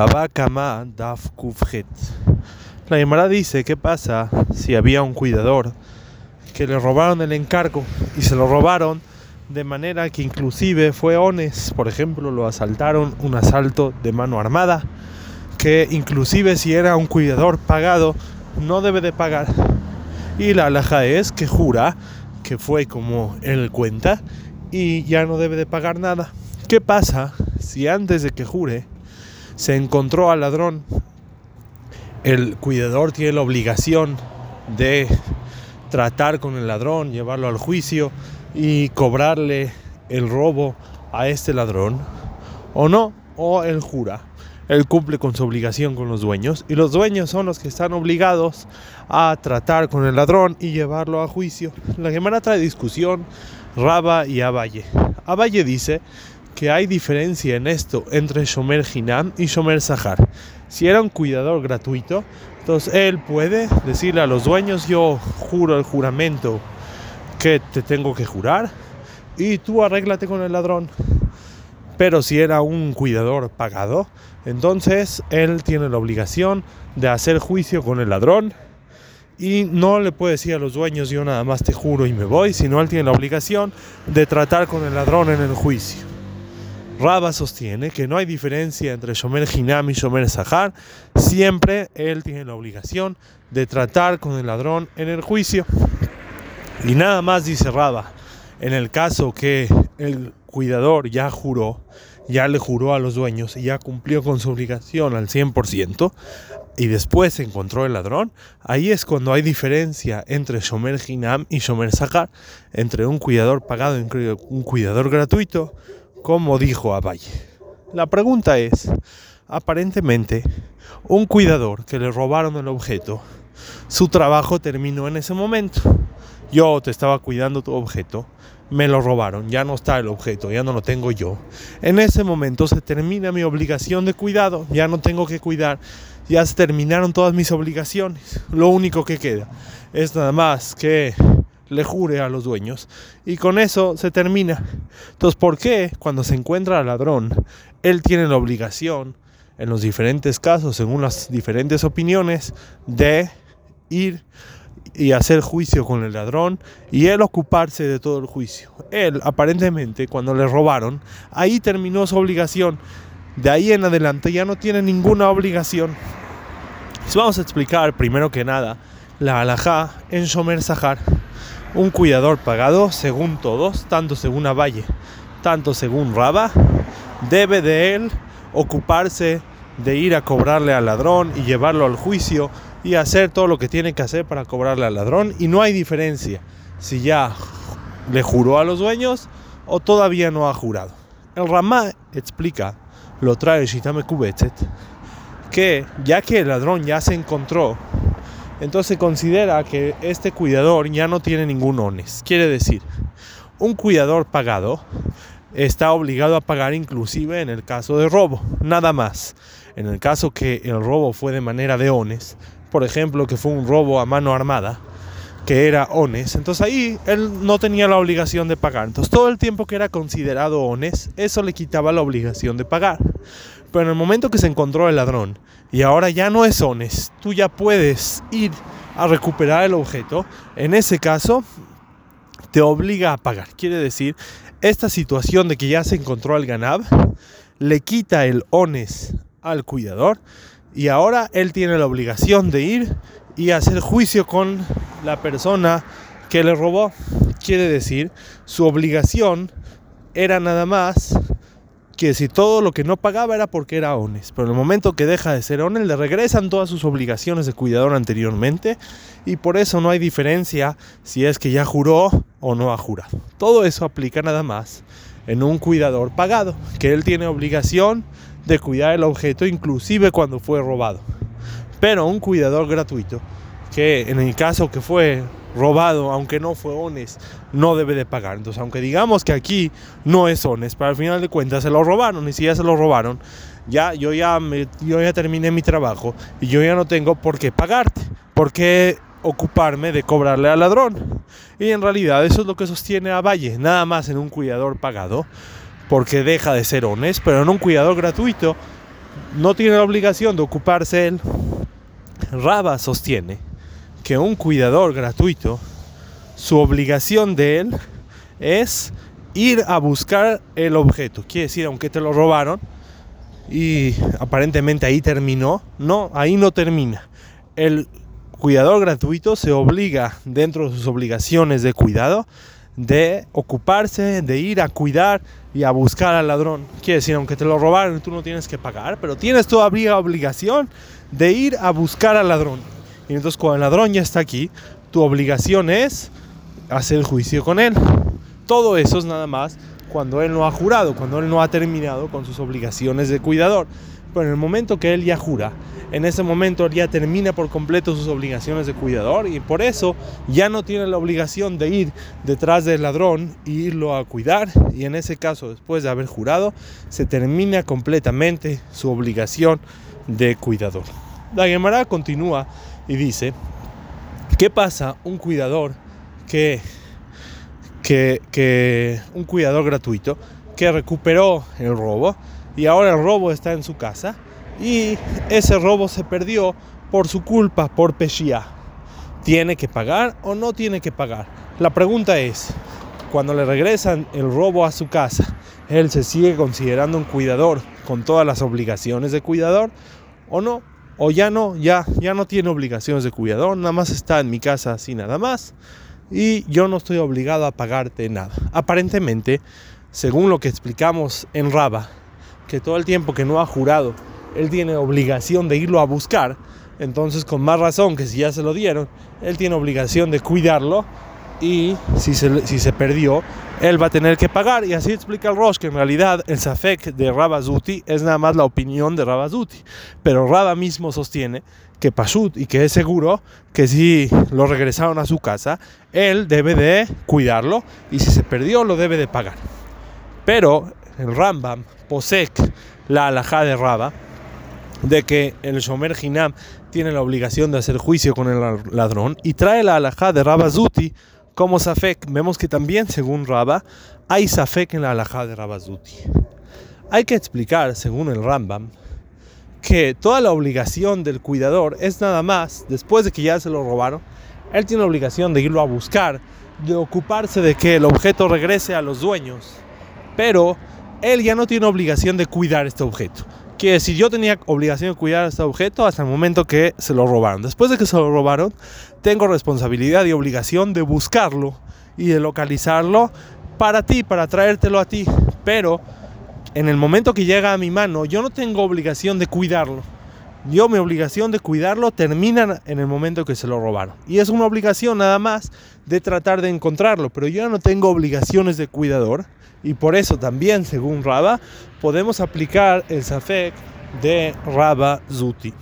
Baba Kama Daf Kufjet. La Gemara dice: ¿Qué pasa si había un cuidador que le robaron el encargo y se lo robaron de manera que inclusive fue ones? Por ejemplo, lo asaltaron un asalto de mano armada, que inclusive si era un cuidador pagado, no debe de pagar. Y la alhaja es que jura que fue como él cuenta y ya no debe de pagar nada. ¿Qué pasa si antes de que jure se encontró al ladrón? El cuidador tiene la obligación de tratar con el ladrón, llevarlo al juicio y cobrarle el robo a este ladrón. O no, o él jura. Él cumple con su obligación con los dueños y los dueños son los que están obligados a tratar con el ladrón y llevarlo a juicio. La Gemara trae discusión Raba y Abaye. Abaye dice que hay diferencia en esto entre Shomer Hinam y Shomer Sahar. Si era un cuidador gratuito, entonces él puede decirle a los dueños, yo juro el juramento que te tengo que jurar y tú arréglate con el ladrón. Pero si era un cuidador pagado, entonces él tiene la obligación de hacer juicio con el ladrón y no le puede decir a los dueños yo nada más te juro y me voy, sino él tiene la obligación de tratar con el ladrón en el juicio. Raba sostiene que no hay diferencia entre Shomer Hinam y Shomer Sahar, siempre él tiene la obligación de tratar con el ladrón en el juicio. Y nada más dice Raba, en el caso que el cuidador ya juró, ya le juró a los dueños y ya cumplió con su obligación al 100%, y después encontró el ladrón, ahí es cuando hay diferencia entre Shomer Hinam y Shomer Sahar, entre un cuidador pagado y un cuidador gratuito, como dijo Abaye. La pregunta es, aparentemente, un cuidador que le robaron el objeto, su trabajo terminó en ese momento. Yo te estaba cuidando tu objeto, me lo robaron, ya no está el objeto, ya no lo tengo yo. En ese momento se termina mi obligación de cuidado, ya no tengo que cuidar, ya se terminaron todas mis obligaciones. Lo único que queda es nada más que le jure a los dueños y con eso se termina. Entonces, ¿por qué cuando se encuentra al ladrón, él tiene la obligación, en los diferentes casos, según las diferentes opiniones, de ir y hacer juicio con el ladrón y él ocuparse de todo el juicio. Él, aparentemente, cuando le robaron, ahí terminó su obligación. De ahí en adelante ya no tiene ninguna obligación. vamos a explicar primero que nada la alajá en Shomer Sahar. Un cuidador pagado, según todos, tanto según Avalle, tanto según Raba, debe de él ocuparse de ir a cobrarle al ladrón y llevarlo al juicio y hacer todo lo que tiene que hacer para cobrarle al ladrón. Y no hay diferencia si ya le juró a los dueños o todavía no ha jurado. El Ramá explica, lo trae Shitame Kubetzet, que ya que el ladrón ya se encontró, entonces considera que este cuidador ya no tiene ningún ones. Quiere decir, un cuidador pagado está obligado a pagar inclusive en el caso de robo, nada más. En el caso que el robo fue de manera de ones, por ejemplo, que fue un robo a mano armada, que era ones, entonces ahí él no tenía la obligación de pagar. Entonces todo el tiempo que era considerado ones, eso le quitaba la obligación de pagar. Pero en el momento que se encontró el ladrón y ahora ya no es ones, tú ya puedes ir a recuperar el objeto, en ese caso te obliga a pagar. Quiere decir, esta situación de que ya se encontró al ganab le quita el ones al cuidador y ahora él tiene la obligación de ir y hacer juicio con la persona que le robó. Quiere decir, su obligación era nada más que si todo lo que no pagaba era porque era ONES. Pero en el momento que deja de ser ONES, le regresan todas sus obligaciones de cuidador anteriormente y por eso no hay diferencia si es que ya juró o no ha jurado. Todo eso aplica nada más en un cuidador pagado, que él tiene obligación de cuidar el objeto inclusive cuando fue robado. Pero un cuidador gratuito, que en el caso que fue robado, aunque no fue ONES, no debe de pagar. Entonces, aunque digamos que aquí no es ONES, pero al final de cuentas se lo robaron y si ya se lo robaron, ya yo ya yo ya terminé mi trabajo y yo ya no tengo por qué pagarte, por qué ocuparme de cobrarle al ladrón. Y en realidad eso es lo que sostiene a Valle, nada más en un cuidador pagado porque deja de ser honesto, pero en un cuidador gratuito no tiene la obligación de ocuparse él. Raba sostiene que un cuidador gratuito, su obligación de él es ir a buscar el objeto. Quiere decir, aunque te lo robaron y aparentemente ahí terminó, no, ahí no termina. El cuidador gratuito se obliga dentro de sus obligaciones de cuidado de ocuparse, de ir a cuidar y a buscar al ladrón. Quiere decir, aunque te lo robaron, tú no tienes que pagar, pero tienes todavía obligación de ir a buscar al ladrón. Y entonces cuando el ladrón ya está aquí, tu obligación es hacer el juicio con él. Todo eso es nada más cuando él no ha jurado, cuando él no ha terminado con sus obligaciones de cuidador. Pero en el momento que él ya jura, en ese momento ya termina por completo sus obligaciones de cuidador y por eso ya no tiene la obligación de ir detrás del ladrón e irlo a cuidar y en ese caso después de haber jurado se termina completamente su obligación de cuidador. La Gemara continúa y dice, ¿qué pasa un cuidador que, que, que un cuidador gratuito que recuperó el robo y ahora el robo está en su casa? y ese robo se perdió por su culpa, por Peshia. ¿Tiene que pagar o no tiene que pagar? La pregunta es, cuando le regresan el robo a su casa, ¿él se sigue considerando un cuidador con todas las obligaciones de cuidador o no? O ya no, ya, ya no tiene obligaciones de cuidador, nada más está en mi casa así nada más y yo no estoy obligado a pagarte nada. Aparentemente, según lo que explicamos en Raba, que todo el tiempo que no ha jurado él tiene obligación de irlo a buscar, entonces con más razón que si ya se lo dieron, él tiene obligación de cuidarlo y si se, si se perdió, él va a tener que pagar. Y así explica el Rosh que en realidad el Safek de Rabazuti es nada más la opinión de Rabazuti. Pero Raba mismo sostiene que Pashut y que es seguro que si lo regresaron a su casa, él debe de cuidarlo y si se perdió lo debe de pagar. Pero el Rambam, Posek, la alajá de Raba, de que el Shomer Hinam tiene la obligación de hacer juicio con el ladrón y trae la alajá de Rabazuti como Safek. Vemos que también, según Raba, hay Safek en la alajá de Rabazuti. Hay que explicar, según el Rambam, que toda la obligación del cuidador es nada más, después de que ya se lo robaron, él tiene la obligación de irlo a buscar, de ocuparse de que el objeto regrese a los dueños, pero él ya no tiene obligación de cuidar este objeto que si yo tenía obligación de cuidar este objeto hasta el momento que se lo robaron. Después de que se lo robaron, tengo responsabilidad y obligación de buscarlo y de localizarlo para ti, para traértelo a ti. Pero en el momento que llega a mi mano, yo no tengo obligación de cuidarlo. Yo mi obligación de cuidarlo termina en el momento que se lo robaron. Y es una obligación nada más de tratar de encontrarlo, pero yo no tengo obligaciones de cuidador y por eso también, según Raba, podemos aplicar el Safek de Raba Zuti.